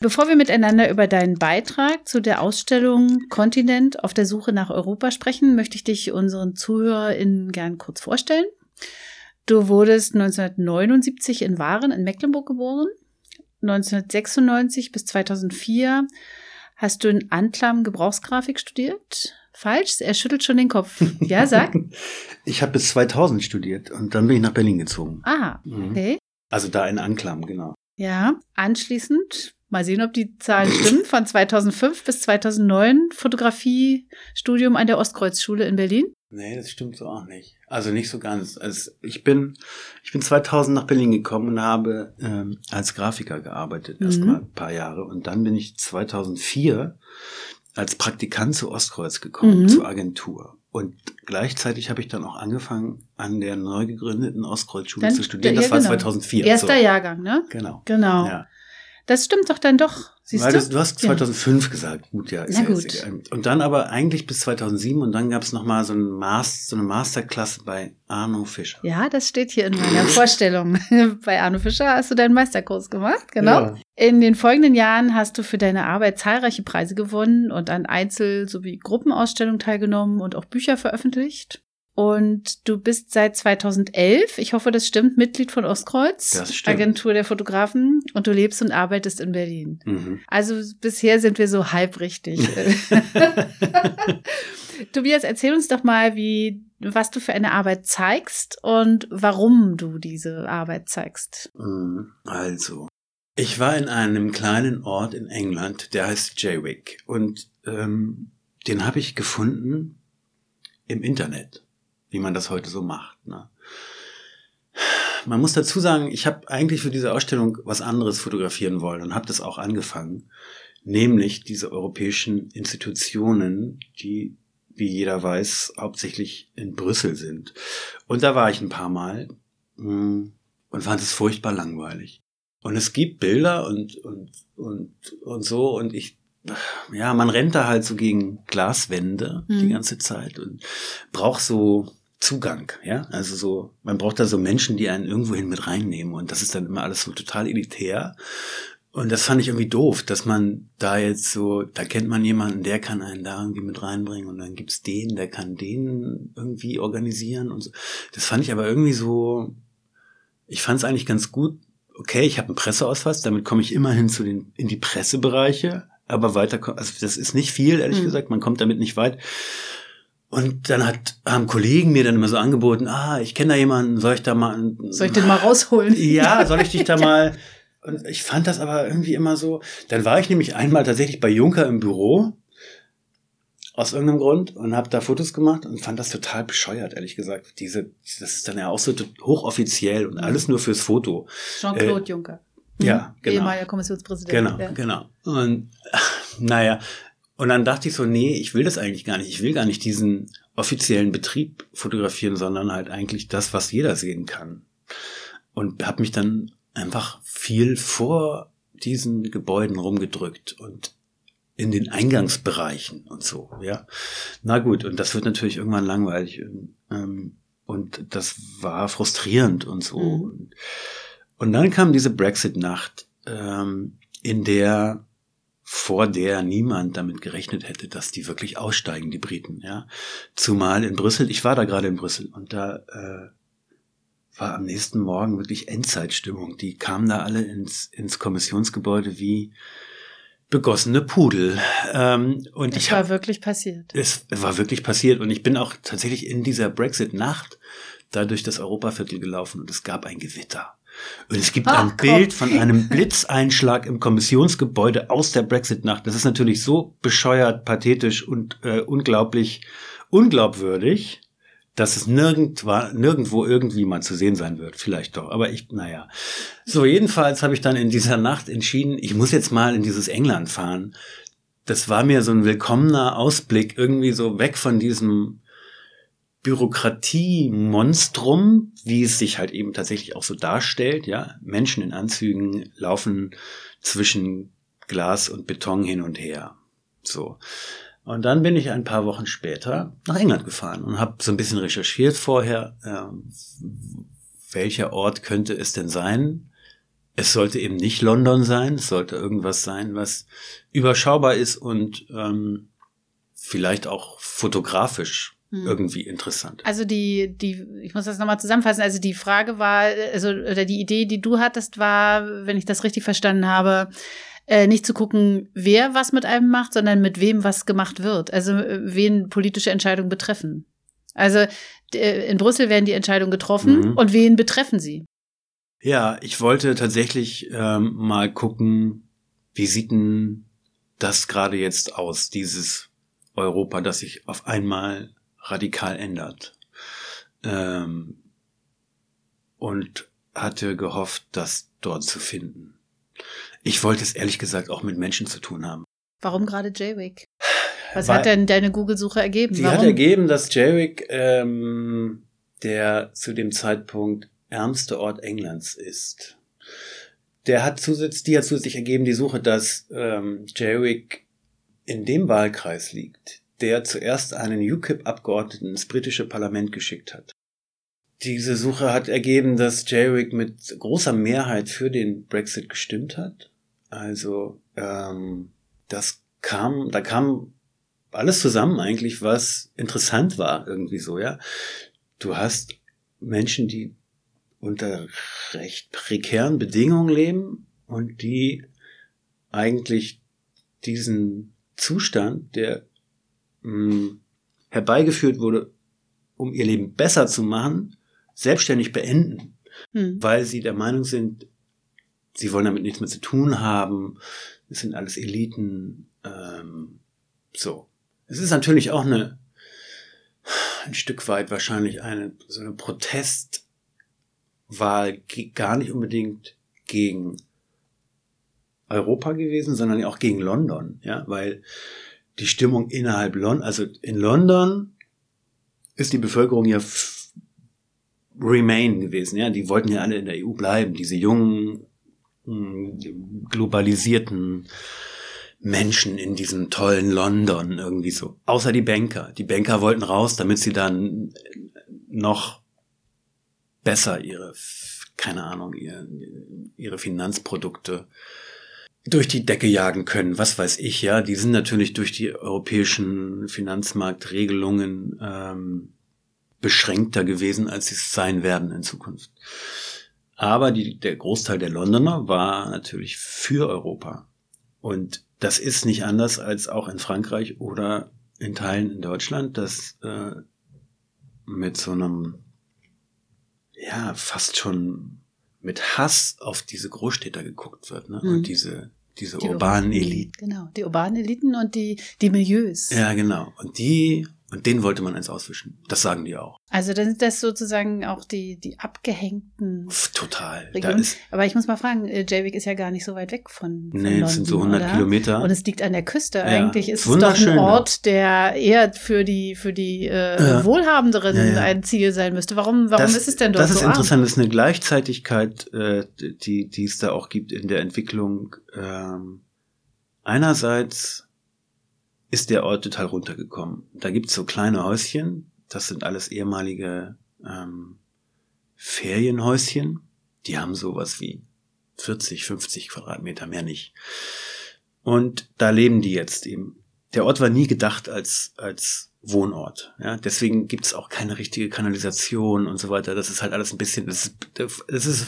Bevor wir miteinander über deinen Beitrag zu der Ausstellung Kontinent auf der Suche nach Europa sprechen, möchte ich dich unseren ZuhörerInnen gern kurz vorstellen. Du wurdest 1979 in Waren in Mecklenburg geboren 1996 bis 2004 hast du in Anklam Gebrauchsgrafik studiert. Falsch? Er schüttelt schon den Kopf. Ja, sag. ich habe bis 2000 studiert und dann bin ich nach Berlin gezogen. Ah, mhm. okay. Also da in Anklam, genau. Ja, anschließend, mal sehen, ob die Zahlen stimmen, von 2005 bis 2009 Fotografiestudium an der Ostkreuzschule in Berlin. Nee, das stimmt so auch nicht. Also nicht so ganz. Also ich bin, ich bin 2000 nach Berlin gekommen und habe ähm, als Grafiker gearbeitet, mhm. erstmal ein paar Jahre. Und dann bin ich 2004 als Praktikant zu Ostkreuz gekommen, mhm. zur Agentur. Und gleichzeitig habe ich dann auch angefangen, an der neu gegründeten Ostkreuzschule zu studieren. Das ja, war genau. 2004. Erster so. Jahrgang, ne? Genau. Genau. Ja. Das stimmt doch dann doch. Siehst Weil du? Das, du hast 2005 ja. gesagt. Gut, ja. Ist Na gut. Ja und dann aber eigentlich bis 2007 und dann gab es nochmal so, ein Master, so eine Masterklasse bei Arno Fischer. Ja, das steht hier in meiner Vorstellung. bei Arno Fischer hast du deinen Meisterkurs gemacht, genau. Ja. In den folgenden Jahren hast du für deine Arbeit zahlreiche Preise gewonnen und an Einzel- sowie Gruppenausstellungen teilgenommen und auch Bücher veröffentlicht. Und du bist seit 2011, ich hoffe, das stimmt, Mitglied von Ostkreuz. Agentur der Fotografen, und du lebst und arbeitest in Berlin. Mhm. Also bisher sind wir so halb richtig. Tobias, erzähl uns doch mal, wie, was du für eine Arbeit zeigst und warum du diese Arbeit zeigst. Mhm. Also, ich war in einem kleinen Ort in England, der heißt Jaywick. Und ähm, den habe ich gefunden im Internet wie man das heute so macht. Ne? Man muss dazu sagen, ich habe eigentlich für diese Ausstellung was anderes fotografieren wollen und habe das auch angefangen, nämlich diese europäischen Institutionen, die, wie jeder weiß, hauptsächlich in Brüssel sind. Und da war ich ein paar Mal hm, und fand es furchtbar langweilig. Und es gibt Bilder und, und, und, und so und ich ja, man rennt da halt so gegen Glaswände mhm. die ganze Zeit und braucht so Zugang, ja. Also so, man braucht da so Menschen, die einen irgendwohin mit reinnehmen und das ist dann immer alles so total elitär. Und das fand ich irgendwie doof, dass man da jetzt so, da kennt man jemanden, der kann einen da irgendwie mit reinbringen und dann gibt's den, der kann den irgendwie organisieren und so. Das fand ich aber irgendwie so, ich fand es eigentlich ganz gut. Okay, ich habe einen Presseausweis, damit komme ich immerhin zu den in die Pressebereiche, aber weiter, also das ist nicht viel, ehrlich mhm. gesagt, man kommt damit nicht weit. Und dann hat, haben Kollegen mir dann immer so angeboten, ah, ich kenne da jemanden, soll ich da mal... Soll ich den mal rausholen? Ja, soll ich dich da mal... Und ich fand das aber irgendwie immer so. Dann war ich nämlich einmal tatsächlich bei Juncker im Büro, aus irgendeinem Grund, und habe da Fotos gemacht und fand das total bescheuert, ehrlich gesagt. Diese, das ist dann ja auch so hochoffiziell und alles nur fürs Foto. Jean-Claude äh, Juncker. Ja, mhm. genau. Ehemaliger Kommissionspräsident. Genau, ja. genau. Und naja, und dann dachte ich so, nee, ich will das eigentlich gar nicht. Ich will gar nicht diesen offiziellen Betrieb fotografieren, sondern halt eigentlich das, was jeder sehen kann. Und habe mich dann einfach viel vor diesen Gebäuden rumgedrückt und in den Eingangsbereichen und so, ja. Na gut, und das wird natürlich irgendwann langweilig. Ähm, und das war frustrierend und so. Mhm. Und dann kam diese Brexit-Nacht, ähm, in der vor der niemand damit gerechnet hätte, dass die wirklich aussteigen, die Briten, ja. Zumal in Brüssel, ich war da gerade in Brüssel und da äh, war am nächsten Morgen wirklich Endzeitstimmung. Die kamen da alle ins, ins Kommissionsgebäude wie, begossene Pudel. Ähm, und es ich war hab, wirklich passiert. Es war wirklich passiert und ich bin auch tatsächlich in dieser Brexit-Nacht da durch das Europaviertel gelaufen und es gab ein Gewitter. Und es gibt Ach, ein komm. Bild von einem Blitzeinschlag im Kommissionsgebäude aus der Brexit-Nacht. Das ist natürlich so bescheuert, pathetisch und äh, unglaublich unglaubwürdig, dass es nirgendwo, nirgendwo irgendwie mal zu sehen sein wird. Vielleicht doch, aber ich, naja. So, jedenfalls habe ich dann in dieser Nacht entschieden, ich muss jetzt mal in dieses England fahren. Das war mir so ein willkommener Ausblick, irgendwie so weg von diesem Bürokratiemonstrum, wie es sich halt eben tatsächlich auch so darstellt, ja. Menschen in Anzügen laufen zwischen Glas und Beton hin und her. So. Und dann bin ich ein paar Wochen später nach England gefahren und habe so ein bisschen recherchiert vorher, äh, welcher Ort könnte es denn sein. Es sollte eben nicht London sein, es sollte irgendwas sein, was überschaubar ist und ähm, vielleicht auch fotografisch Hm. irgendwie interessant. Also die, die, ich muss das nochmal zusammenfassen. Also die Frage war, also oder die Idee, die du hattest, war, wenn ich das richtig verstanden habe, äh, nicht zu gucken, wer was mit einem macht, sondern mit wem was gemacht wird. Also äh, wen politische Entscheidungen betreffen. Also äh, in Brüssel werden die Entscheidungen getroffen Mhm. und wen betreffen sie? Ja, ich wollte tatsächlich ähm, mal gucken, wie sieht denn das gerade jetzt aus, dieses Europa, das sich auf einmal radikal ändert. Ähm, und hatte gehofft, das dort zu finden. Ich wollte es ehrlich gesagt auch mit Menschen zu tun haben. Warum gerade Jaywick? Was Weil- hat denn deine Google-Suche ergeben? Die Warum? hat ergeben, dass Jerwick ähm, der zu dem Zeitpunkt ärmste Ort Englands ist. Der hat zusätzlich, die hat zusätzlich ergeben die Suche, dass ähm, Jerwick in dem Wahlkreis liegt, der zuerst einen UKIP-Abgeordneten ins britische Parlament geschickt hat. Diese Suche hat ergeben, dass Jerwick mit großer Mehrheit für den Brexit gestimmt hat. Also ähm, das kam, da kam alles zusammen eigentlich, was interessant war, irgendwie so, ja. Du hast Menschen, die unter recht prekären Bedingungen leben und die eigentlich diesen Zustand, der mh, herbeigeführt wurde, um ihr Leben besser zu machen, selbstständig beenden, Hm. weil sie der Meinung sind, sie wollen damit nichts mehr zu tun haben, es sind alles Eliten, ähm, so. Es ist natürlich auch eine, ein Stück weit wahrscheinlich eine, so eine Protestwahl, gar nicht unbedingt gegen Europa gewesen, sondern auch gegen London, ja, weil die Stimmung innerhalb London, also in London ist die Bevölkerung ja Remain gewesen, ja, die wollten ja alle in der EU bleiben, diese jungen, globalisierten Menschen in diesem tollen London irgendwie so. Außer die Banker. Die Banker wollten raus, damit sie dann noch besser ihre, keine Ahnung, ihre, ihre Finanzprodukte durch die Decke jagen können. Was weiß ich, ja. Die sind natürlich durch die europäischen Finanzmarktregelungen ähm, beschränkter gewesen, als sie es sein werden in Zukunft. Aber die, der Großteil der Londoner war natürlich für Europa. Und das ist nicht anders als auch in Frankreich oder in Teilen in Deutschland, dass äh, mit so einem, ja, fast schon mit Hass auf diese Großstädter geguckt wird, ne? Mhm. Und diese, diese Die urbanen Ur- Eliten. Genau, die urbanen Eliten und die, die Milieus. Ja, genau. Und die, und denen wollte man eins auswischen. Das sagen die auch. Also dann sind das sozusagen auch die, die abgehängten Pff, total. Regionen. Aber ich muss mal fragen, äh, Jaywick ist ja gar nicht so weit weg von, von nee, London, es sind so 100 oder? Kilometer. Und es liegt an der Küste. Ja, Eigentlich ist es doch ein. Ort, der eher für die, für die äh, Ja. Wohlhabenderen Ja, ja. ein Ziel sein müsste. Warum, warum das, ist es denn dort Das ist so arm? interessant, das ist eine Gleichzeitigkeit, äh, die, die es da auch gibt in der Entwicklung. Ähm, einerseits ist der Ort total runtergekommen. Da gibt's so kleine Häuschen, das sind alles ehemalige ähm, Ferienhäuschen. Die haben sowas wie 40, 50 Quadratmeter, mehr nicht. Und da leben die jetzt eben. Der Ort war nie gedacht als, als Wohnort. Ja, deswegen gibt's auch keine richtige Kanalisation und so weiter. Das ist halt alles ein bisschen, das ist, das ist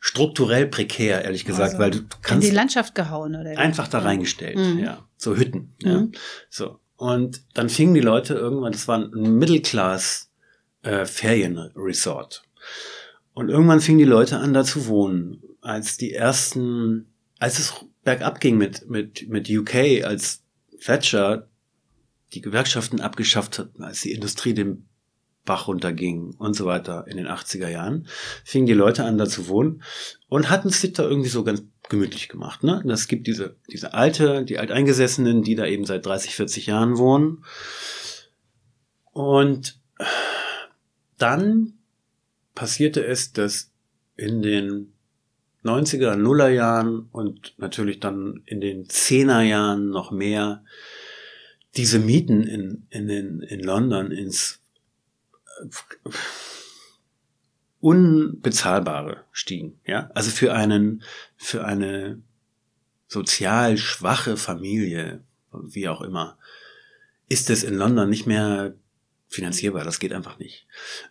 strukturell prekär, ehrlich gesagt, Also weil du, kannst In die Landschaft gehauen, oder? einfach da reingestellt, Mhm. ja, so Hütten, ja, Mhm. so. Und dann fingen die Leute irgendwann, das war ein Mittelklass äh, Ferienresort. Und irgendwann fingen die Leute an, da zu wohnen, als die ersten, als es bergab ging mit mit mit UK, als Thatcher die Gewerkschaften abgeschafft hat, als die Industrie den Bach runterging und so weiter in den 80er Jahren, fingen die Leute an, da zu wohnen und hatten sich da irgendwie so ganz gemütlich gemacht. Ne? Das gibt diese, diese alte, die Alteingesessenen, die da eben seit 30, 40 Jahren wohnen. Und dann passierte es, dass in den 90er, Nuller Jahren und natürlich dann in den 10er Jahren noch mehr diese Mieten in, in, den, in London ins unbezahlbare stiegen. Ja, also für einen, für eine sozial schwache Familie, wie auch immer, ist es in London nicht mehr finanzierbar. Das geht einfach nicht.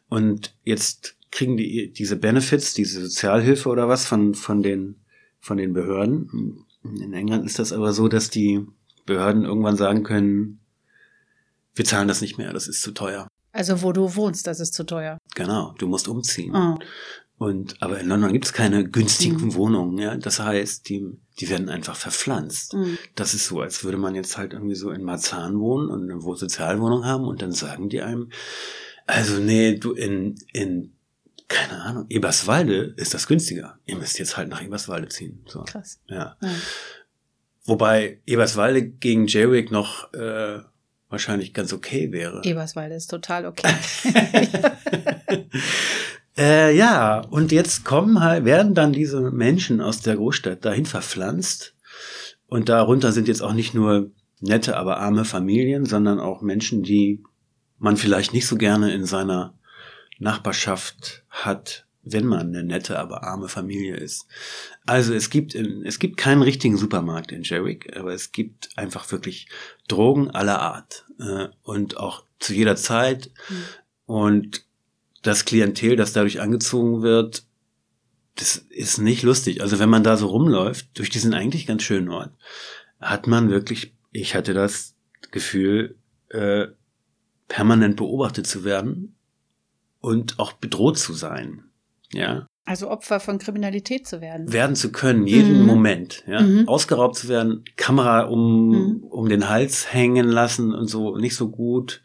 Und jetzt kriegen die diese Benefits, diese Sozialhilfe oder was von von den von den Behörden. In England ist das aber so, dass die Behörden irgendwann sagen können, wir zahlen das nicht mehr, das ist zu teuer. Also wo du wohnst, das ist zu teuer. Genau, du musst umziehen. Ah. Und aber in London gibt es keine günstigen Mhm. Wohnungen, ja. Das heißt, die, die werden einfach verpflanzt. Mhm. Das ist so, als würde man jetzt halt irgendwie so in Marzahn wohnen und eine Wo- Sozialwohnung haben und dann sagen die einem, also nee, du in, in, keine Ahnung, Eberswalde ist das günstiger. Ihr müsst jetzt halt nach Eberswalde ziehen. So, Krass. ja. Ja. Wobei Eberswalde gegen Jaywick noch äh, wahrscheinlich ganz okay wäre. Eberswalde ist total okay. äh, ja, und jetzt kommen halt, werden dann diese Menschen aus der Großstadt dahin verpflanzt. Und darunter sind jetzt auch nicht nur nette, aber arme Familien, sondern auch Menschen, die man vielleicht nicht so gerne in seiner Nachbarschaft hat, wenn man eine nette, aber arme Familie ist. Also es gibt, in, es gibt keinen richtigen Supermarkt in Jerwick, aber es gibt einfach wirklich Drogen aller Art äh, und auch zu jeder Zeit. Mhm. Und das Klientel, das dadurch angezogen wird, das ist nicht lustig. Also wenn man da so rumläuft, durch diesen eigentlich ganz schönen Ort, hat man wirklich, ich hatte das Gefühl, äh, permanent beobachtet zu werden und auch bedroht zu sein. Ja, Also Opfer von Kriminalität zu werden. werden zu können, jeden Mhm. Moment, ja, Mhm. ausgeraubt zu werden, Kamera um, Mhm. um den Hals hängen lassen und so, nicht so gut,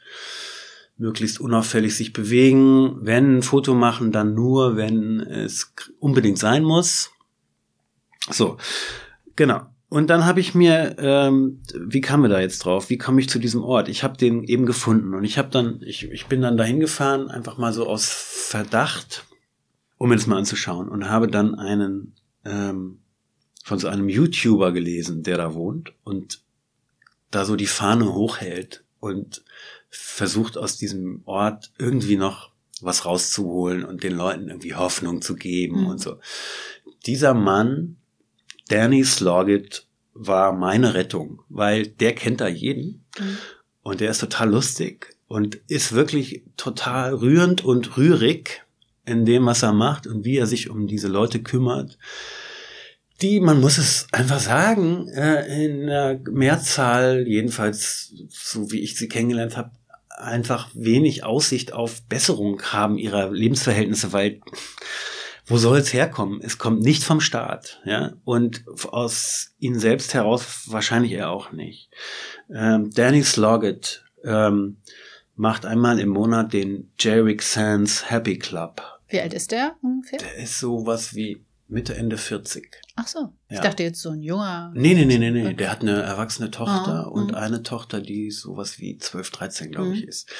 möglichst unauffällig sich bewegen, wenn ein Foto machen, dann nur, wenn es unbedingt sein muss. So, genau. Und dann habe ich mir, ähm, wie kam mir da jetzt drauf? Wie komme ich zu diesem Ort? Ich habe den eben gefunden und ich habe dann, ich, ich bin dann dahin gefahren, einfach mal so aus Verdacht, um mir das mal anzuschauen und habe dann einen ähm, von so einem YouTuber gelesen, der da wohnt und da so die Fahne hochhält und versucht aus diesem Ort irgendwie noch was rauszuholen und den Leuten irgendwie Hoffnung zu geben Mhm. und so. Dieser Mann, Danny Sloggett, war meine Rettung, weil der kennt da jeden Mhm. und der ist total lustig und ist wirklich total rührend und rührig in dem, was er macht und wie er sich um diese Leute kümmert, die, man muss es einfach sagen, äh, in der Mehrzahl, jedenfalls so wie ich sie kennengelernt habe, einfach wenig Aussicht auf Besserung haben ihrer Lebensverhältnisse, weil wo soll es herkommen? Es kommt nicht vom Staat, ja, und aus ihnen selbst heraus wahrscheinlich eher auch nicht. Ähm, Danny Sloggett ähm, macht einmal im Monat den Jerrick Sands Happy Club. Wie alt ist der ungefähr? Der ist sowas wie Mitte, Ende 40. Ach so. Ich Ja. dachte jetzt so ein junger. Nee, nee, nee, nee, nee. Der hat eine erwachsene Tochter Ah, und mhm. eine Tochter, die sowas wie 12, 13, glaube ich, Mhm. ist.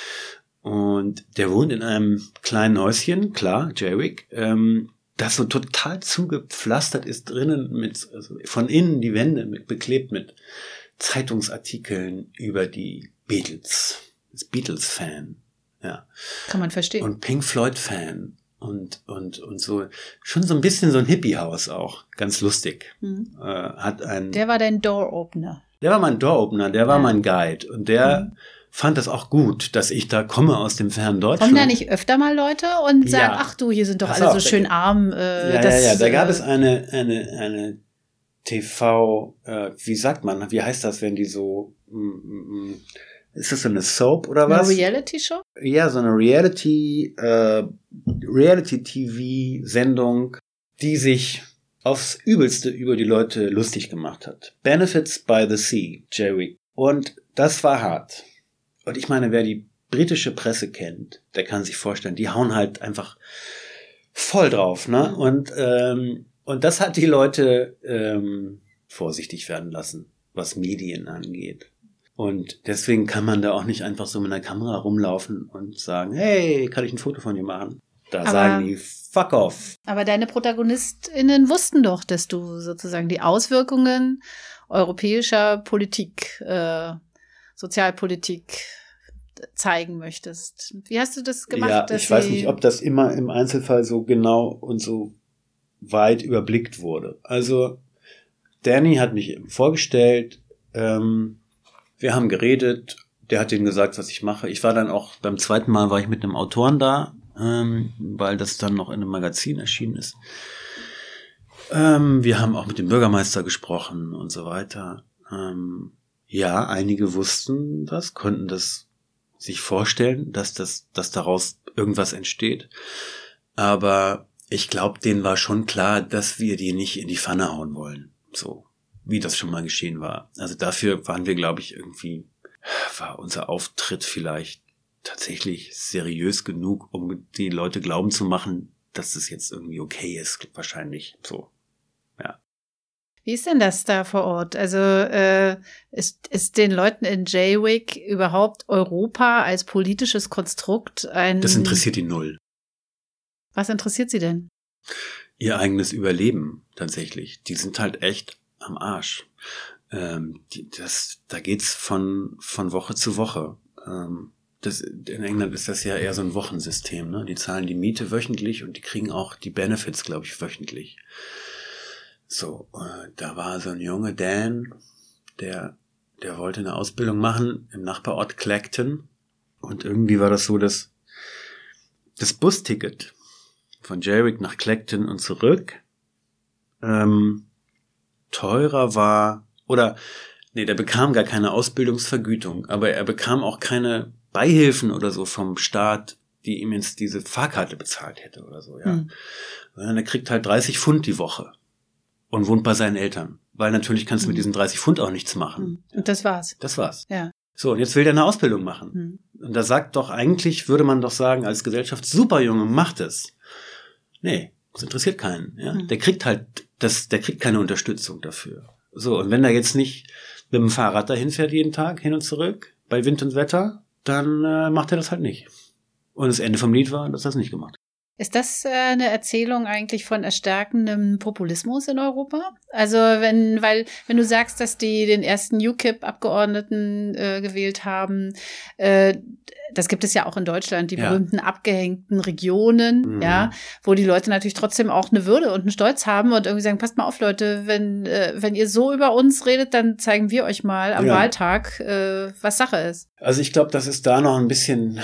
Und der wohnt in einem kleinen Häuschen, klar, Jerwick, ähm, das so total zugepflastert ist drinnen mit, also von innen die Wände mit, beklebt mit Zeitungsartikeln über die Beatles. Ist Beatles-Fan, ja. Kann man verstehen. Und Pink Floyd-Fan. Und, und, und so, schon so ein bisschen so ein Hippie-Haus auch. Ganz lustig. Mhm. Äh, hat ein, Der war dein Door-Opener. der war mein Door-Opener, der war Ja. mein Guide. Und der Mhm. fand das auch gut, dass ich da komme aus dem fernen Deutschland. Kommen da nicht öfter mal Leute und sagen, Ja. ach du, hier sind doch Pass alle auf, so schön arm. Äh, ja, das, ja, ja, da gab äh, es eine, eine, eine TV, äh, wie sagt man, wie heißt das, wenn die so, mm, mm, mm, ist das so eine Soap oder eine was? Reality-Show? ja, so eine Reality, äh, Reality-TV-Sendung, die sich aufs Übelste über die Leute lustig gemacht hat. Benefits by the Sea, Jerry. Und das war hart. Und ich meine, wer die britische Presse kennt, der kann sich vorstellen, die hauen halt einfach voll drauf, ne? Und, ähm, und das hat die Leute ähm, vorsichtig werden lassen, was Medien angeht. Und deswegen kann man da auch nicht einfach so mit einer Kamera rumlaufen und sagen, hey, kann ich ein Foto von dir machen? Da Aber- sagen die, fuck off. Aber deine ProtagonistInnen wussten doch, dass du sozusagen die Auswirkungen europäischer Politik, äh, Sozialpolitik zeigen möchtest. Wie hast du das gemacht? ja, dass ich weiß nicht, ob das immer im Einzelfall so genau und so weit überblickt wurde. Also, Danny hat mich eben vorgestellt, ähm, wir haben geredet, der hat denen gesagt, was ich mache. Ich war dann auch, beim zweiten Mal war ich mit einem Autoren da, ähm, weil das dann noch in einem Magazin erschienen ist. Ähm, wir haben auch mit dem Bürgermeister gesprochen und so weiter. Ähm, ja, einige wussten das, konnten das sich vorstellen, dass das, dass daraus irgendwas entsteht. Aber ich glaube, denen war schon klar, dass wir die nicht in die Pfanne hauen wollen. So, wie das schon mal geschehen war. Also dafür waren wir, glaube ich, irgendwie, war unser Auftritt vielleicht tatsächlich seriös genug, um die Leute glauben zu machen, dass es jetzt irgendwie okay ist, wahrscheinlich so. Wie ist denn das da vor Ort? Also äh, ist, ist den Leuten in Jaywick überhaupt Europa als politisches Konstrukt ein... Das interessiert die null. Was interessiert sie denn? ihr eigenes Überleben tatsächlich. Die sind halt echt am Arsch. Ähm, die, das, da geht's von, von Woche zu Woche. Ähm, das, in England ist das ja eher so ein Wochensystem. Ne? Die zahlen die Miete wöchentlich und die kriegen auch die Benefits, glaube ich, wöchentlich. So, äh, da war so ein Junge Dan, der, der wollte eine Ausbildung machen im Nachbarort Clacton. Und irgendwie war das so, dass das Busticket von Jerwick nach Clacton und zurück ähm, teurer war oder nee, der bekam gar keine Ausbildungsvergütung, aber er bekam auch keine Beihilfen oder so vom Staat, die ihm jetzt diese Fahrkarte bezahlt hätte oder so, ja. Hm. Sondern er kriegt halt 30 Pfund die Woche und wohnt bei seinen Eltern, weil natürlich kannst du mit Mhm. diesen 30 Pfund auch nichts machen. Hm. Und das war's. Das war's. Ja. So, und jetzt will der eine Ausbildung machen. Hm. Und da sagt doch eigentlich, würde man doch sagen, als Gesellschaft, super Junge, macht es. Nee, das interessiert keinen. Ja? Hm. Der kriegt halt, das, der kriegt keine Unterstützung dafür. So, und wenn er jetzt nicht mit dem Fahrrad dahin fährt jeden Tag, hin und zurück, bei Wind und Wetter, dann äh, macht er das halt nicht. Und das Ende vom Lied war, dass er das nicht gemacht hat. Ist das äh, eine Erzählung eigentlich von erstärkendem Populismus in Europa? Also wenn, weil wenn du sagst, dass die den ersten UKIP-Abgeordneten äh, gewählt haben, äh, das gibt es ja auch in Deutschland, die Ja. berühmten abgehängten Regionen, Mhm. ja, wo die Leute natürlich trotzdem auch eine Würde und einen Stolz haben und irgendwie sagen, passt mal auf, Leute, wenn äh, wenn ihr so über uns redet, dann zeigen wir euch mal am Ja. Wahltag, äh, was Sache ist. Also ich glaube, dass es da noch ein bisschen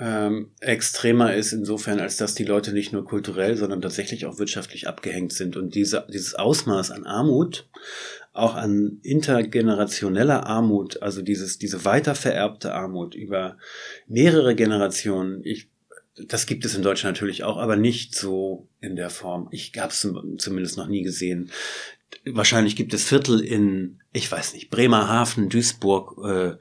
ähm, extremer ist, insofern, als dass die Leute nicht nur kulturell, sondern tatsächlich auch wirtschaftlich abgehängt sind. Und diese, dieses Ausmaß an Armut, auch an intergenerationeller Armut, also dieses, diese weitervererbte Armut über mehrere Generationen, ich, das gibt es in Deutschland natürlich auch, aber nicht so in der Form. Ich habe es zumindest noch nie gesehen. Wahrscheinlich gibt es Viertel in, ich weiß nicht, Bremerhaven, Duisburg, äh,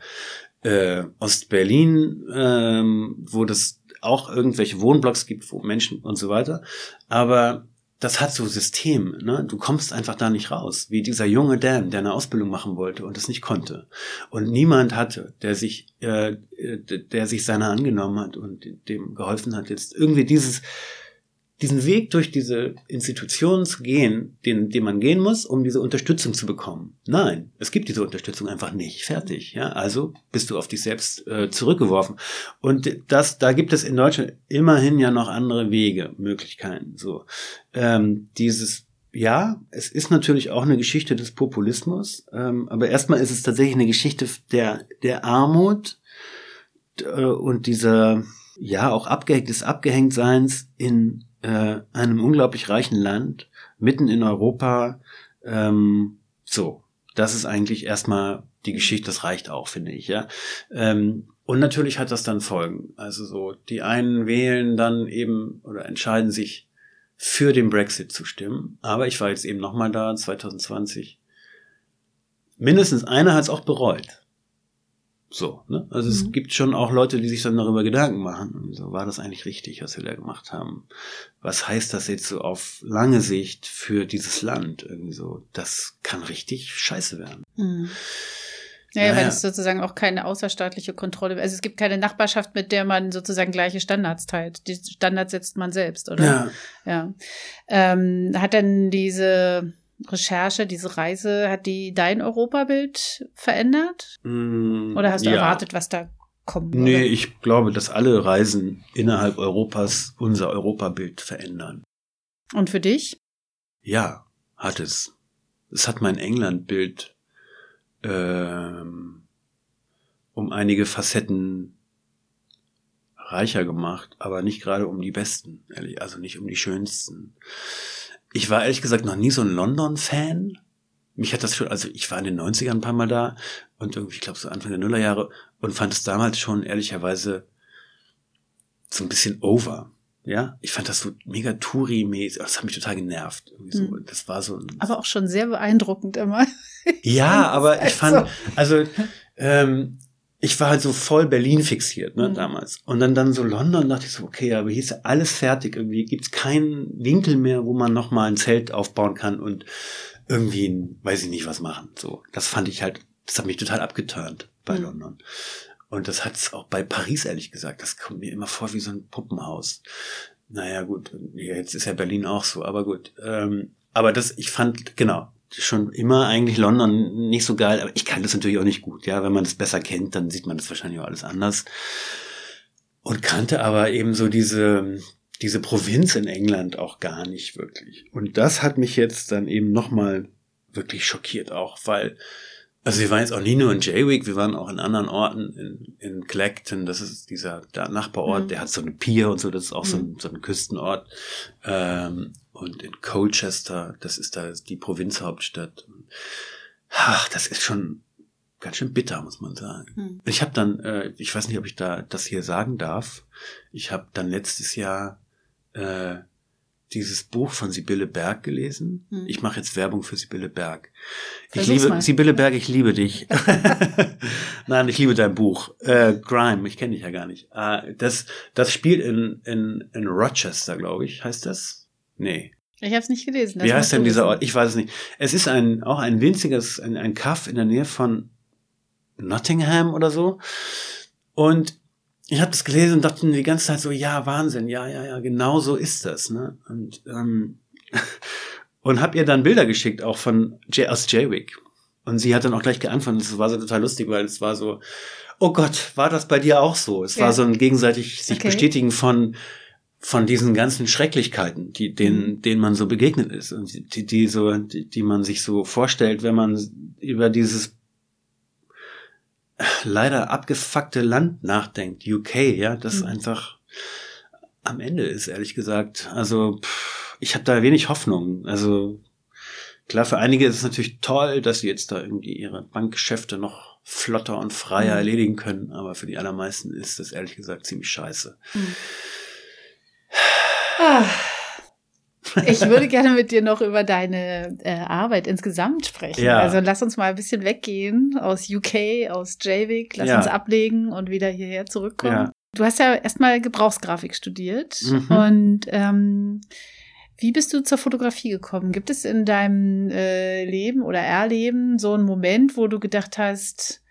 äh, Ostberlin, ähm, wo das auch irgendwelche Wohnblocks gibt, wo Menschen und so weiter. Aber das hat so System, ne? Du kommst einfach da nicht raus. Wie dieser junge Dan, der eine Ausbildung machen wollte und es nicht konnte. Und niemand hatte, der sich, äh, äh, der sich seiner angenommen hat und dem geholfen hat, jetzt irgendwie dieses, diesen Weg durch diese Institutionen zu gehen, den, den man gehen muss, um diese Unterstützung zu bekommen. Nein, es gibt diese Unterstützung einfach nicht. Fertig. Ja, also bist du auf dich selbst äh, zurückgeworfen. Und das, da gibt es in Deutschland immerhin ja noch andere Wege, Möglichkeiten. So ähm, dieses ja, es ist natürlich auch eine Geschichte des Populismus, ähm, aber erstmal ist es tatsächlich eine Geschichte der, der Armut äh, und dieser, ja, auch abgehängt, des Abgehängtseins in äh, einem unglaublich reichen Land, mitten in Europa. Ähm, so, das ist eigentlich erstmal die Geschichte, das reicht auch, finde ich, ja. Ähm, und natürlich hat das dann Folgen. Also so, die einen wählen dann eben oder entscheiden sich für den Brexit zu stimmen. Aber ich war jetzt eben nochmal da, 2020. Mindestens einer hat es auch bereut. So, ne? Also mhm. es gibt schon auch Leute, die sich dann darüber Gedanken machen. So, war das eigentlich richtig, was wir da gemacht haben? Was heißt das jetzt so auf lange Sicht für dieses Land? Irgendwie so, das kann richtig scheiße werden. Mhm. Ja, naja. weil es sozusagen auch keine außerstaatliche Kontrolle, also es gibt keine Nachbarschaft, mit der man sozusagen gleiche Standards teilt. Die Standards setzt man selbst, oder? Ja. ja. Ähm, hat denn diese Recherche, diese Reise, hat die dein Europabild verändert? Mm, oder hast du ja. erwartet, was da kommt? Nee, oder? ich glaube, dass alle Reisen innerhalb Europas unser Europabild verändern. Und für dich? Ja, hat es. Es hat mein Englandbild ähm, um einige Facetten reicher gemacht, aber nicht gerade um die besten, ehrlich, also nicht um die schönsten. Ich war ehrlich gesagt noch nie so ein London-Fan. Mich hat das schon, also ich war in den 90ern ein paar Mal da und irgendwie, ich glaube so Anfang der Nullerjahre und fand es damals schon ehrlicherweise so ein bisschen over. Ja, ich fand das so mega Touri-mäßig. Das hat mich total genervt. So, mhm. Das war so. aber auch schon sehr beeindruckend immer. ja, aber ich fand, also ähm, ich war halt so voll Berlin fixiert, ne, mhm. damals. Und dann dann so London dachte ich so, okay, aber hier ist ja alles fertig. Irgendwie gibt's keinen Winkel mehr, wo man noch mal ein Zelt aufbauen kann und irgendwie, ein, weiß ich nicht, was machen. So, das fand ich halt, das hat mich total abgeturnt bei mhm. London. Und das hat's auch bei Paris ehrlich gesagt. Das kommt mir immer vor wie so ein Puppenhaus. Naja, gut, jetzt ist ja Berlin auch so, aber gut. Ähm, aber das, ich fand, genau, schon immer eigentlich London nicht so geil, aber ich kann das natürlich auch nicht gut, ja. Wenn man das besser kennt, dann sieht man das wahrscheinlich auch alles anders. Und kannte aber eben so diese, diese Provinz in England auch gar nicht wirklich. Und das hat mich jetzt dann eben nochmal wirklich schockiert auch, weil also wir waren jetzt auch nie nur in Jaywick, wir waren auch in anderen Orten, in, in Clacton, das ist dieser Nachbarort, mhm. der hat so eine Pier und so, das ist auch mhm. so, ein, so ein Küstenort. Ähm, und in Colchester, das ist da die Provinzhauptstadt. Ach, das ist schon ganz schön bitter, muss man sagen. Mhm. Ich habe dann, äh, ich weiß nicht, ob ich da das hier sagen darf, ich habe dann letztes Jahr äh, dieses Buch von Sibylle Berg gelesen. Hm. Ich mache jetzt Werbung für Sibylle Berg. Ich Versuch's liebe mal. Sibylle Berg, ich liebe dich. Nein, ich liebe dein Buch. Äh, Grime, ich kenne dich ja gar nicht. Äh, das, das spielt in, in, in Rochester, glaube ich, heißt das? Nee. Ich habe es nicht gelesen. Wie heißt denn dieser Ort? Ich weiß es nicht. Es ist ein auch ein winziges, ein, ein Kaff in der Nähe von Nottingham oder so. Und ich habe das gelesen und dachte die ganze Zeit so, ja, Wahnsinn, ja, ja, ja, genau so ist das. Ne? Und, ähm, und habe ihr dann Bilder geschickt, auch von J aus Jaywick. Und sie hat dann auch gleich geantwortet. Das war so total lustig, weil es war so, oh Gott, war das bei dir auch so? Es ja. war so ein gegenseitig sich okay. bestätigen von von diesen ganzen Schrecklichkeiten, die denen, mhm. denen man so begegnet ist und die, die so, die, die man sich so vorstellt, wenn man über dieses leider abgefuckte Land nachdenkt, UK, ja, das mhm. einfach am Ende ist, ehrlich gesagt. Also pff, ich habe da wenig Hoffnung. Also klar, für einige ist es natürlich toll, dass sie jetzt da irgendwie ihre Bankgeschäfte noch flotter und freier mhm. erledigen können, aber für die allermeisten ist das ehrlich gesagt ziemlich scheiße. Mhm. Ah. Ich würde gerne mit dir noch über deine äh, Arbeit insgesamt sprechen. Ja. Also lass uns mal ein bisschen weggehen aus UK, aus JVIC, lass ja. uns ablegen und wieder hierher zurückkommen. Ja. Du hast ja erstmal Gebrauchsgrafik studiert mhm. und ähm, wie bist du zur Fotografie gekommen? Gibt es in deinem äh, Leben oder Erleben so einen Moment, wo du gedacht hast,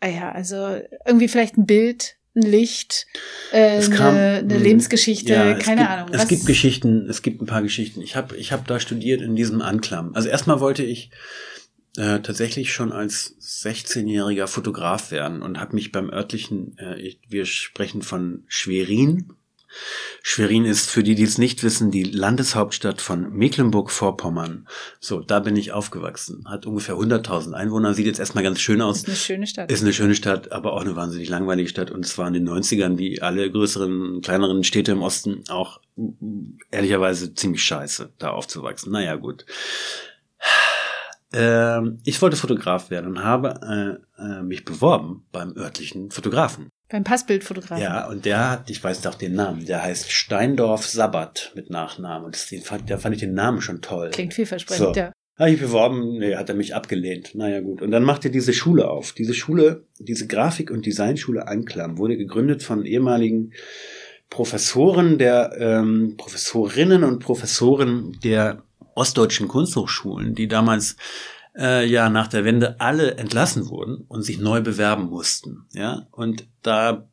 ah ja, also irgendwie vielleicht ein Bild, ein Licht, äh, kam, eine, eine, Lebensgeschichte, ja, keine gibt, Ahnung. Was? Es gibt Geschichten, es gibt ein paar Geschichten. Ich habe ich hab da studiert in diesem Anklam. Also erstmal wollte ich äh, tatsächlich schon als 16-jähriger Fotograf werden und habe mich beim örtlichen, äh, ich, wir sprechen von Schwerin, Schwerin ist, für die, die es nicht wissen, die Landeshauptstadt von Mecklenburg-Vorpommern. So, da bin ich aufgewachsen. Hat ungefähr 100.000 Einwohner, sieht jetzt erstmal ganz schön aus. Ist eine schöne Stadt. Ist eine schöne Stadt, aber auch eine wahnsinnig langweilige Stadt. Und es war in den 90ern, wie alle größeren, kleineren Städte im Osten, auch ehrlicherweise ziemlich scheiße, da aufzuwachsen. Naja, gut. Ähm, ich wollte Fotograf werden und habe äh, äh, mich beworben beim örtlichen Fotografen. Beim Passbildfotografen. Ja, und der hat, ich weiß noch den Namen, der heißt Steindorf Sabbat mit Nachnamen. Und das, den fand, da fand ich den Namen schon toll. Klingt vielversprechend, So. ja. Habe ich beworben, nee, hat er mich abgelehnt. Naja, gut. Und dann machte diese Schule auf. Diese Schule, diese Grafik- und Designschule Anklam, wurde gegründet von ehemaligen Professoren der, ähm, Professorinnen und Professoren der ostdeutschen Kunsthochschulen, die damals äh, ja nach der Wende alle entlassen wurden und sich neu bewerben mussten. Ja, und da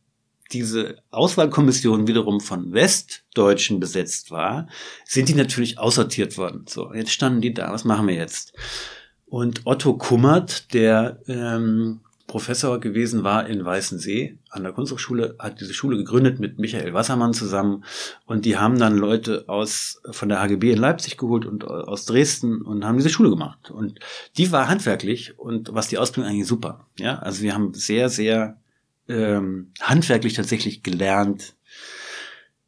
diese Auswahlkommission wiederum von Westdeutschen besetzt war, sind die natürlich aussortiert worden. So, jetzt standen die da, was machen wir jetzt? Und Otto Kummert, der ähm, Professor gewesen war in Weißensee an der Kunsthochschule, hat diese Schule gegründet mit Michael Wassermann zusammen. Und die haben dann Leute aus von der HGB in Leipzig geholt und aus Dresden und haben diese Schule gemacht. Und die war handwerklich und was die Ausbildung eigentlich super, ja, also wir haben sehr sehr ähm, handwerklich tatsächlich gelernt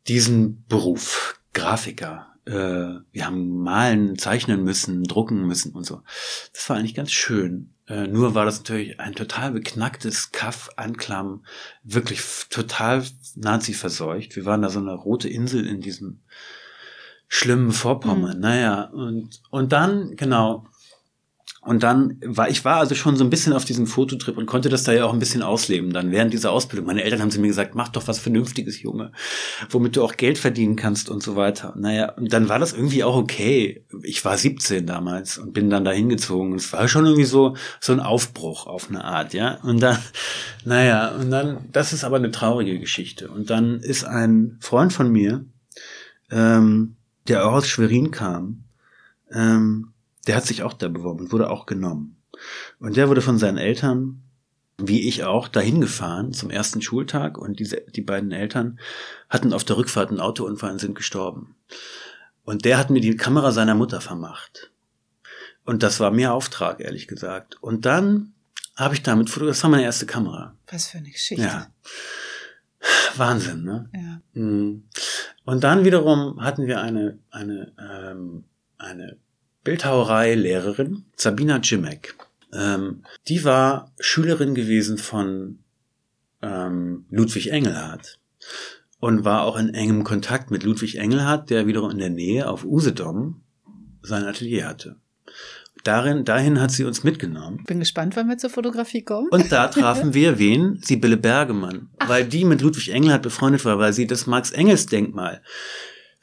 diesen Beruf Grafiker. Äh, wir haben malen, zeichnen müssen, drucken müssen und so. Das war eigentlich ganz schön. Äh, nur war das natürlich ein total beknacktes Kaff, Anklam, wirklich total Nazi verseucht. Wir waren da so eine rote Insel in diesem schlimmen Vorpommern. Mhm. Naja, und, und dann, genau, und dann war, ich war also schon so ein bisschen auf diesem Fototrip und konnte das da ja auch ein bisschen ausleben dann während dieser Ausbildung. Meine Eltern haben zu mir gesagt, mach doch was Vernünftiges, Junge, womit du auch Geld verdienen kannst und so weiter. Naja, und dann war das irgendwie auch okay. Ich war 17 damals und bin dann da hingezogen. Es war schon irgendwie so, so ein Aufbruch auf eine Art, ja. Und dann, naja, und dann, das ist aber eine traurige Geschichte. Und dann ist ein Freund von mir, ähm, der auch aus Schwerin kam, ähm, der hat sich auch da beworben und wurde auch genommen. Und der wurde von seinen Eltern, wie ich auch, dahin gefahren zum ersten Schultag und diese, die beiden Eltern hatten auf der Rückfahrt einen Autounfall und sind gestorben. Und der hat mir die Kamera seiner Mutter vermacht. Und das war mir Auftrag, ehrlich gesagt. Und dann habe ich damit fotografiert. Das war meine erste Kamera. Was für eine Geschichte. Ja. Wahnsinn, ne? ja. Mhm. Und dann wiederum hatten wir eine, eine, ähm, eine Bildhauerei-Lehrerin, Sabina Cimek. Ähm, die war Schülerin gewesen von ähm, Ludwig Engelhardt und war auch in engem Kontakt mit Ludwig Engelhardt, der wiederum in der Nähe auf Usedom sein Atelier hatte. Darin, dahin hat sie uns mitgenommen. Bin gespannt, wann wir zur Fotografie kommen. Und da trafen wir wen? Sibylle Bergemann. Weil die mit Ludwig Engelhardt befreundet war, weil sie das Marx-Engels-Denkmal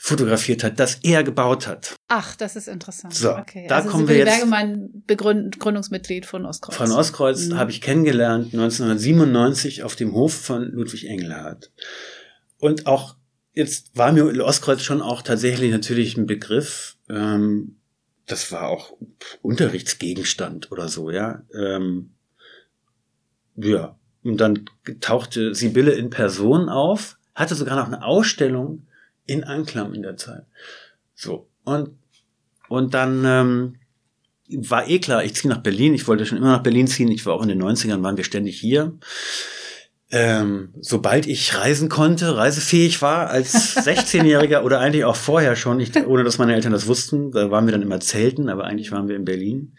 fotografiert hat, das er gebaut hat. Ach, das ist interessant. So, okay. da also kommen wir Sibylle jetzt- Bergemann, Begründ Gründungsmitglied von Ostkreuz. Von Ostkreuz Mhm. habe ich kennengelernt 1997 auf dem Hof von Ludwig Engelhardt. Und auch jetzt war mir Ostkreuz schon auch tatsächlich natürlich ein Begriff. Ähm, das war auch Unterrichtsgegenstand oder so, ja. Ähm, ja. Und dann tauchte Sibylle in Person auf, hatte sogar noch eine Ausstellung in Anklam in der Zeit. So. Und, und dann ähm, war eh klar, ich ziehe nach Berlin. Ich wollte schon immer nach Berlin ziehen. Ich war auch in den 90ern, waren wir ständig hier. Ähm, sobald ich reisen konnte, reisefähig war, als 16-Jähriger oder eigentlich auch vorher schon, ich, ohne dass meine Eltern das wussten, da waren wir dann immer zelten, aber eigentlich waren wir in Berlin.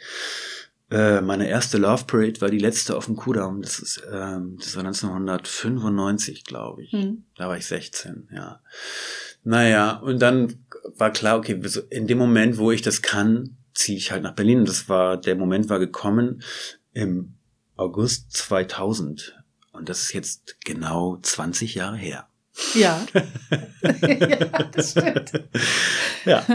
Äh, meine erste Love Parade war die letzte auf dem Kudamm. Das ist, ähm, das war 1995, glaube ich. Hm. Da war ich 16, ja. Naja, und dann war klar, okay, in dem Moment, wo ich das kann, ziehe ich halt nach Berlin. Und das war, der Moment war gekommen im August 2000. Und das ist jetzt genau 20 Jahre her. Ja. ja, das stimmt. Ja.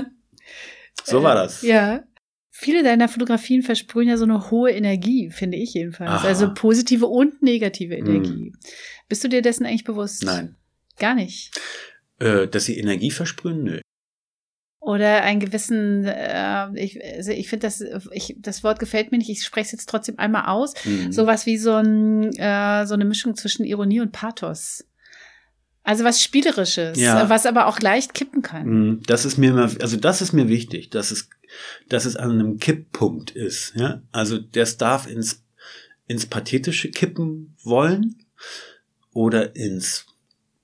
So war das. Ja. Viele deiner Fotografien versprühen ja so eine hohe Energie, finde ich jedenfalls. Aha. Also positive und negative Hm. Energie. Bist du dir dessen eigentlich bewusst? Nein. Gar nicht. Äh, dass sie Energie versprühen? Nö. Oder einen gewissen, äh, ich, also ich finde das, ich, das Wort gefällt mir nicht, ich spreche es jetzt trotzdem einmal aus. Mhm. Sowas wie so, ein, äh, so eine Mischung zwischen Ironie und Pathos. Also was Spielerisches, Ja. was aber auch leicht kippen kann. Mm, Das ist mir immer, also das ist mir wichtig, dass es, dass es an einem Kipppunkt ist. Ja? Also das darf ins, ins Pathetische kippen wollen oder ins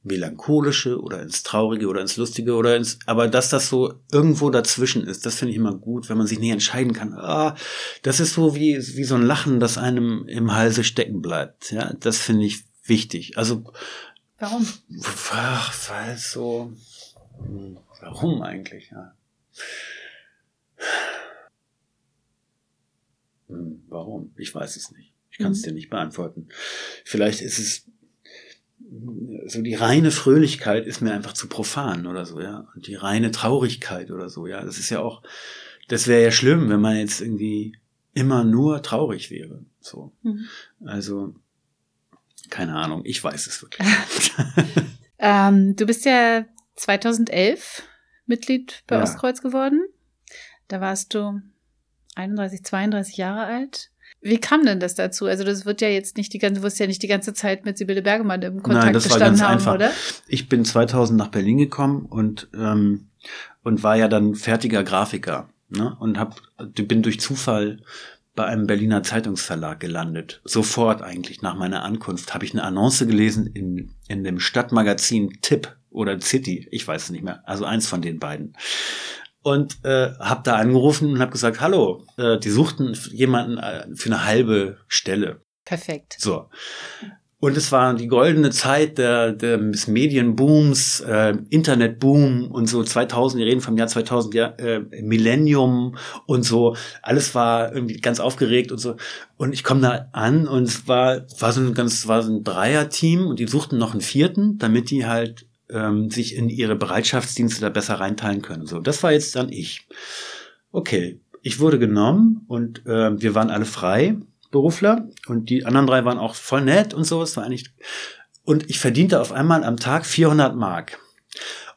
Melancholische oder ins Traurige oder ins Lustige oder ins, aber dass das so irgendwo dazwischen ist, das finde ich immer gut, wenn man sich nicht entscheiden kann. Ah, das ist so wie, wie so ein Lachen, das einem im Halse stecken bleibt. Ja, das finde ich wichtig. Also Warum? Ach, weil so. Hm, Warum eigentlich? Ja. Hm, Warum? Ich weiß es nicht. Ich kann es Mhm. dir nicht beantworten. Vielleicht ist es so die reine Fröhlichkeit ist mir einfach zu profan oder so, ja. Und die reine Traurigkeit oder so, ja. Das ist ja auch, das wäre ja schlimm, wenn man jetzt irgendwie immer nur traurig wäre. So. Mhm. Also, keine Ahnung, ich weiß es wirklich. Ähm, du bist ja 2011 Mitglied bei Ja. Ostkreuz geworden. Da warst du 31, 32 Jahre alt. Wie kam denn das dazu? Also das wird ja jetzt nicht die ganze, du wirst ja nicht die ganze Zeit mit Sibylle Bergemann im Kontakt das war gestanden ganz haben, einfach. oder? Ich bin 2000 nach Berlin gekommen und ähm, und war ja dann fertiger Grafiker ne? und hab bin durch Zufall bei einem Berliner Zeitungsverlag gelandet. Sofort eigentlich nach meiner Ankunft habe ich eine Annonce gelesen in in dem Stadtmagazin Tipp oder City, ich weiß es nicht mehr, also eins von den beiden. Und äh, habe da angerufen und habe gesagt, hallo, äh, die suchten jemanden äh, für eine halbe Stelle. Perfekt. So. Und es war die goldene Zeit der, der des Medienbooms, äh, Internetboom und so 2000, wir reden vom Jahr 2000, ja, äh, Millennium und so. Alles war irgendwie ganz aufgeregt und so. Und ich komme da an und es war, war so ein ganz, war so ein Dreier-Team und die suchten noch einen vierten, damit die halt ähm, sich in ihre Bereitschaftsdienste da besser reinteilen können. So, das war jetzt dann ich. Okay, ich wurde genommen und äh, wir waren alle frei. Berufler und die anderen drei waren auch voll nett und so. Es war eigentlich und ich verdiente auf einmal am Tag 400 Mark.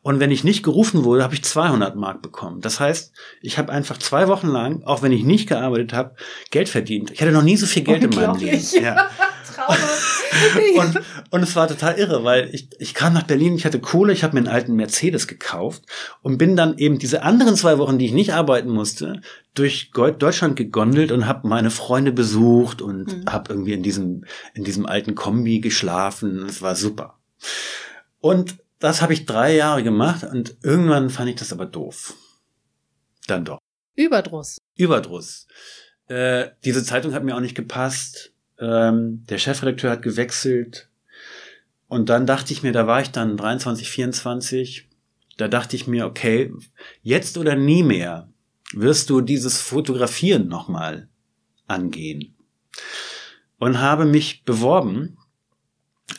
Und wenn ich nicht gerufen wurde, habe ich 200 Mark bekommen. Das heißt, ich habe einfach zwei Wochen lang, auch wenn ich nicht gearbeitet habe, Geld verdient. Ich hatte noch nie so viel Geld in meinem Leben. Unglaublich. Ja. Und, und es war total irre, weil ich, ich kam nach Berlin, ich hatte Kohle, ich habe mir einen alten Mercedes gekauft und bin dann eben diese anderen zwei Wochen, die ich nicht arbeiten musste, durch Deutschland gegondelt und habe meine Freunde besucht und Mhm. habe irgendwie in diesem, in diesem alten Kombi geschlafen. Es war super. Und das habe ich drei Jahre gemacht und irgendwann fand ich das aber doof. Dann doch. Überdruss. Überdruss. Äh, diese Zeitung hat mir auch nicht gepasst. Ähm, der Chefredakteur hat gewechselt. Und dann dachte ich mir, da war ich dann 23, 24. Da dachte ich mir, okay, jetzt oder nie mehr wirst du dieses Fotografieren nochmal angehen. Und habe mich beworben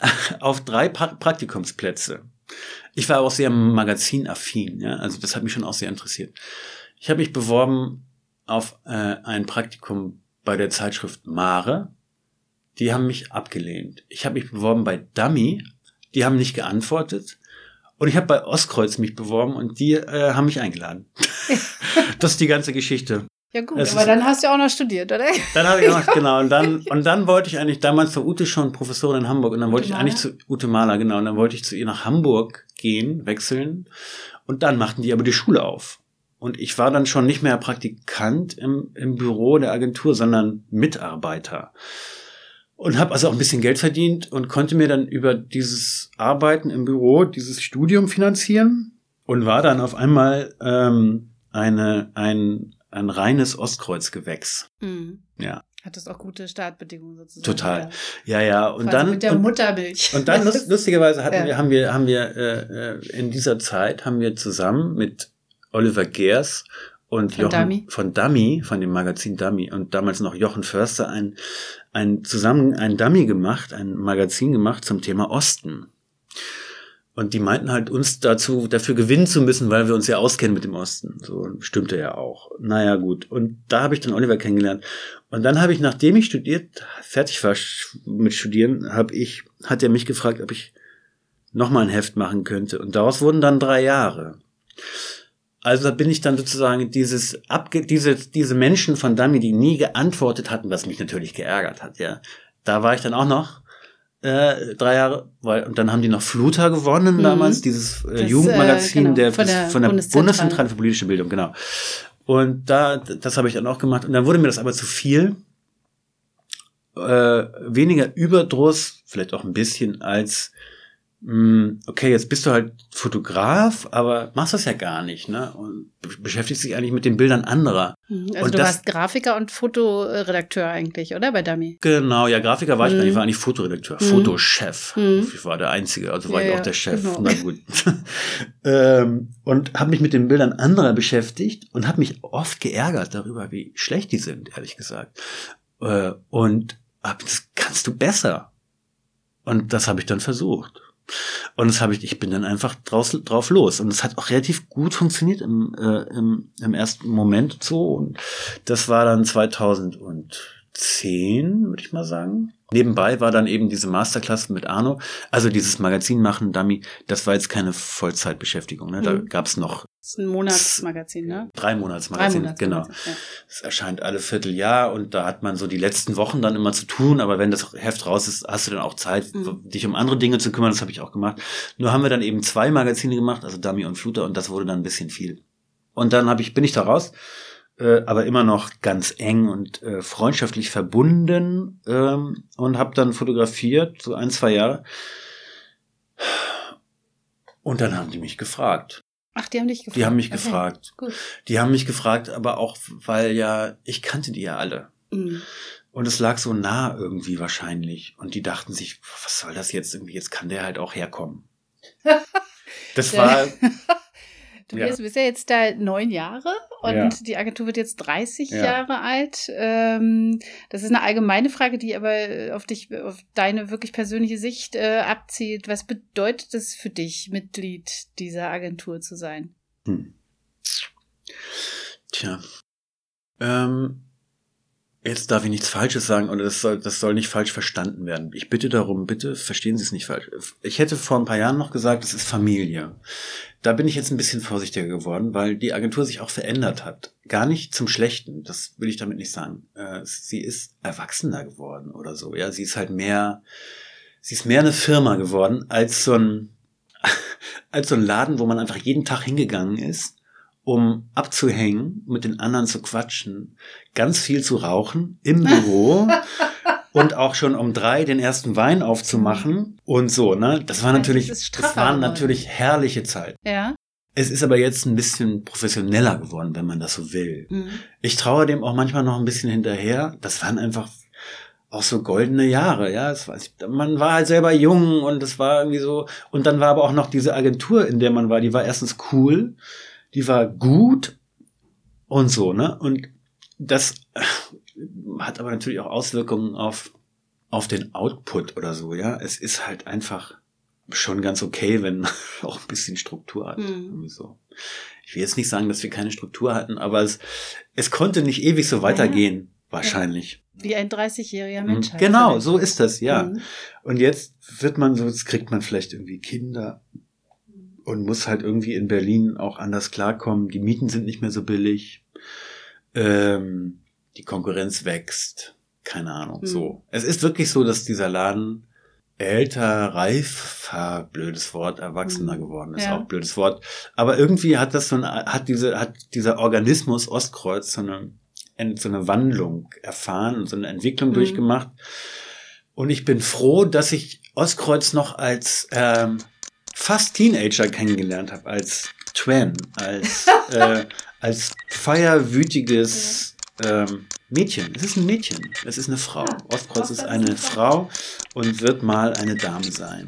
auf drei pra Praktikumsplätze. Ich war auch sehr magazinaffin, ja, also das hat mich schon auch sehr interessiert. Ich habe mich beworben auf äh, ein Praktikum bei der Zeitschrift Mare. Die haben mich abgelehnt. Ich habe mich beworben bei Dummy. Die haben nicht geantwortet. Und ich habe bei Ostkreuz mich beworben und die äh, haben mich eingeladen. das ist die ganze Geschichte. Ja gut, Es aber ist- dann hast du auch noch studiert, oder? Dann habe ich gemacht, genau. Und dann, und dann wollte ich eigentlich, damals war Ute schon Professorin in Hamburg. Und dann wollte Ute ich eigentlich zu Ute Mahler, genau. Und dann wollte ich zu ihr nach Hamburg gehen, wechseln. Und dann machten die aber die Schule auf. Und ich war dann schon nicht mehr Praktikant im, im Büro der Agentur, sondern Mitarbeiter. Und habe also auch ein bisschen Geld verdient und konnte mir dann über dieses Arbeiten im Büro dieses Studium finanzieren und war dann auf einmal ähm, eine, ein, ein reines Ostkreuzgewächs. Mhm. Ja. Hattest auch gute Startbedingungen sozusagen. Total. Ja. Ja. Und dann mit der und, Muttermilch. und dann lust, lustigerweise hatten Ja. wir, haben wir, haben wir äh, äh, in dieser Zeit haben wir zusammen mit Oliver Gers und Von Jochen Dummy. von Dummy, von dem Magazin Dummy und damals noch Jochen Förster ein, ein zusammen ein Dummy gemacht, ein Magazin gemacht zum Thema Osten. Und die meinten halt uns dazu, dafür gewinnen zu müssen, weil wir uns ja auskennen mit dem Osten. So stimmte ja auch. Naja, gut. Und da habe ich dann Oliver kennengelernt. Und dann habe ich, nachdem ich studiert, fertig war mit Studieren, habe ich, hat er mich gefragt, ob ich nochmal ein Heft machen könnte. Und daraus wurden dann drei Jahre. Also da bin ich dann sozusagen dieses abge diese diese Menschen von Dummy, die nie geantwortet hatten, was mich natürlich geärgert hat, ja. Da war ich dann auch noch äh, drei Jahre, weil, und dann haben die noch Fluter gewonnen Mhm. damals, dieses äh, Das, Jugendmagazin äh, genau, der, von der von der Bundeszentrale. Für politische Bildung, genau. Und da, das habe ich dann auch gemacht. Und dann wurde mir das aber zu viel. Äh, weniger Überdruss, vielleicht auch ein bisschen, als okay, jetzt bist du halt Fotograf, aber machst das ja gar nicht, ne? Und be- beschäftigst dich eigentlich mit den Bildern anderer. Mhm. Also Und du das- warst Grafiker und Fotoredakteur eigentlich, oder? Bei Dummy. Genau, ja, Grafiker war ich gar nicht, Mhm. ich war eigentlich Fotoredakteur, Mhm. Fotochef. Mhm. Ich war der Einzige, also war Ja, ich auch der Chef. genau. Na gut. ähm, und habe mich mit den Bildern anderer beschäftigt und habe mich oft geärgert darüber, wie schlecht die sind, ehrlich gesagt. Äh, und hab, das kannst du besser. Und das habe ich dann versucht. Und das habe ich, ich bin dann einfach draus, drauf los. Und es hat auch relativ gut funktioniert im, äh, im, im ersten Moment so. Und das war dann 2010, würde ich mal sagen. Nebenbei war dann eben diese Masterclass mit Arno. Also dieses Magazin machen, Dummy, das war jetzt keine Vollzeitbeschäftigung. Ne? Da Mhm. gab's noch Das ist ein Monatsmagazin, ne? drei Monatsmagazin. Drei genau. Monatsmagazin, ja. Es erscheint alle Vierteljahr und da hat man so die letzten Wochen dann immer zu tun, aber wenn das Heft raus ist, hast du dann auch Zeit, Mhm. dich um andere Dinge zu kümmern. Das habe ich auch gemacht. Nur haben wir dann eben zwei Magazine gemacht, also Dummy und Fluter, und das wurde dann ein bisschen viel. Und dann habe ich, bin ich da raus, äh, aber immer noch ganz eng und äh, freundschaftlich verbunden ähm, und habe dann fotografiert, so ein, zwei Jahre. Und dann haben die mich gefragt. Ach, die haben dich gefragt. Die haben mich Okay, gefragt. Gut. Die haben mich gefragt, aber auch, weil ja, ich kannte die ja alle. Mhm. Und es lag so nah irgendwie wahrscheinlich. Und die dachten sich, was soll das jetzt irgendwie? Jetzt kann der halt auch herkommen. Das war, Du Ja. bist, bist ja jetzt da neun Jahre und Ja. die Agentur wird jetzt 30 Ja. Jahre alt. Ähm, das ist eine allgemeine Frage, die aber auf dich, auf deine wirklich persönliche Sicht äh, abzielt. Was bedeutet es für dich, Mitglied dieser Agentur zu sein? hm. tja. Ähm, jetzt darf ich nichts Falsches sagen oder das soll, das soll nicht falsch verstanden werden. Ich bitte darum, bitte verstehen Sie es nicht falsch. Ich hätte vor ein paar Jahren noch gesagt, es ist Familie. Da bin ich jetzt ein bisschen vorsichtiger geworden, weil die Agentur sich auch verändert hat. Gar nicht zum Schlechten, das will ich damit nicht sagen. Äh, Sie ist erwachsener geworden oder so. Ja, sie ist halt mehr, sie ist mehr eine Firma geworden als so ein, als so ein Laden, wo man einfach jeden Tag hingegangen ist, um abzuhängen, mit den anderen zu quatschen, ganz viel zu rauchen im Büro und auch schon um drei den ersten Wein aufzumachen und so, ne? Das war natürlich, das das waren natürlich herrliche Zeiten. Ja. Es ist aber jetzt ein bisschen professioneller geworden, wenn man das so will. Mhm. Ich traue dem auch manchmal noch ein bisschen hinterher. Das waren einfach auch so goldene Jahre, ja. War, man war halt selber jung und es war irgendwie so. Und dann war aber auch noch diese Agentur, in der man war, die war erstens cool, die war gut und so, ne? Und das äh, hat aber natürlich auch Auswirkungen auf, auf den Output oder so, ja. Es ist halt einfach schon ganz okay, wenn man auch ein bisschen Struktur hat. Mhm. So. Ich will jetzt nicht sagen, dass wir keine Struktur hatten, aber es, es konnte nicht ewig so weitergehen, wahrscheinlich. Wie ein 30-jähriger Mhm. Mensch. halt. Genau, so ist das, ja. Mhm. Und jetzt wird man so, jetzt kriegt man vielleicht irgendwie Kinder und muss halt irgendwie in Berlin auch anders klarkommen. Die Mieten sind nicht mehr so billig. Ähm, die Konkurrenz wächst. Keine Ahnung, Mhm. so. Es ist wirklich so, dass dieser Laden älter, reifer, blödes Wort, erwachsener Mhm. geworden ist, Ja. auch blödes Wort. Aber irgendwie hat das so eine, hat diese, hat dieser Organismus Ostkreuz so eine, so eine Wandlung erfahren, so eine Entwicklung Mhm. durchgemacht. Und ich bin froh, dass ich Ostkreuz noch als ähm, fast Teenager kennengelernt habe, als Twan, als, äh, als feierwütiges ähm, Mädchen. Es ist ein Mädchen, es ist eine Frau. Ostkreuz ist Ostkreuz eine ist eine Frau und wird mal eine Dame sein.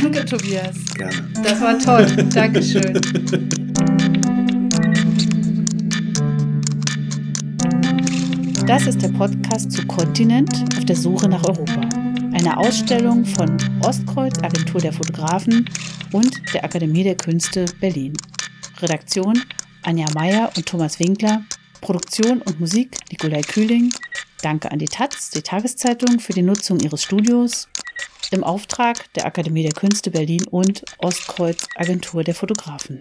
Danke, Tobias. Gerne. Das war toll. Dankeschön. Das ist der Podcast zu Kontinent auf der Suche nach Europa. Eine Ausstellung von Ostkreuz, Agentur der Fotografen und der Akademie der Künste Berlin. Redaktion Anja Meier und Thomas Winkler. Produktion und Musik Nikolai Kühling. Danke an die Taz, die Tageszeitung, für die Nutzung ihres Studios im Auftrag der Akademie der Künste Berlin und Ostkreuz Agentur der Fotografen.